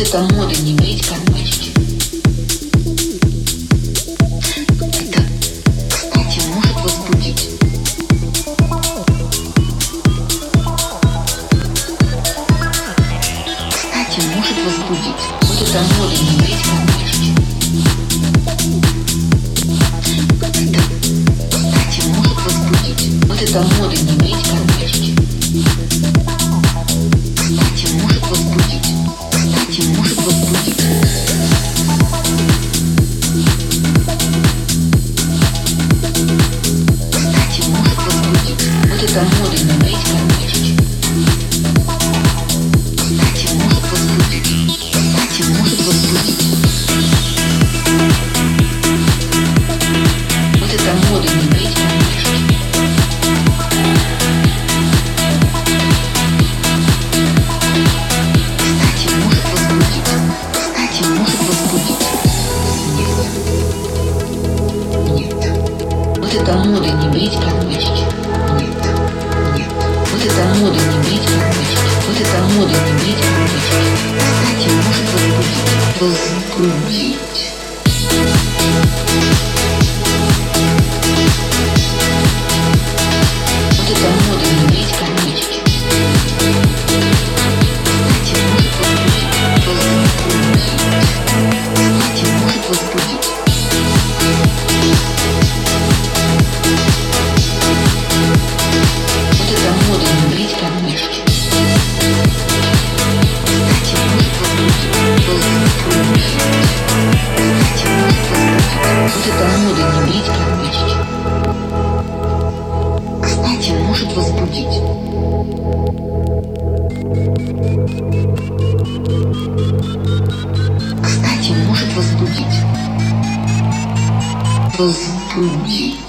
Это мода не брить карманчики. Это, кстати, может возбудить. Кстати, может возбудить. Вот это мода не брить карманчики. Это, кстати, может возбудить. Вот это мода не брить карманчики. Карманчики. Кстати, может возбудить. Кстати, может возбудить. Вот это мода брить карманчики. Кстати, может возбудить. Кстати, может возбудить. Нет. Нет. Вот это мода не брить. Нет. Вот это мода не брить карманчики. Вот это мода не брить карманчики. Кстати, может возбудить. Возбудить. Вот это мода не брить карманчики. Может возбудить. Кстати, может возбудить. Возбудить.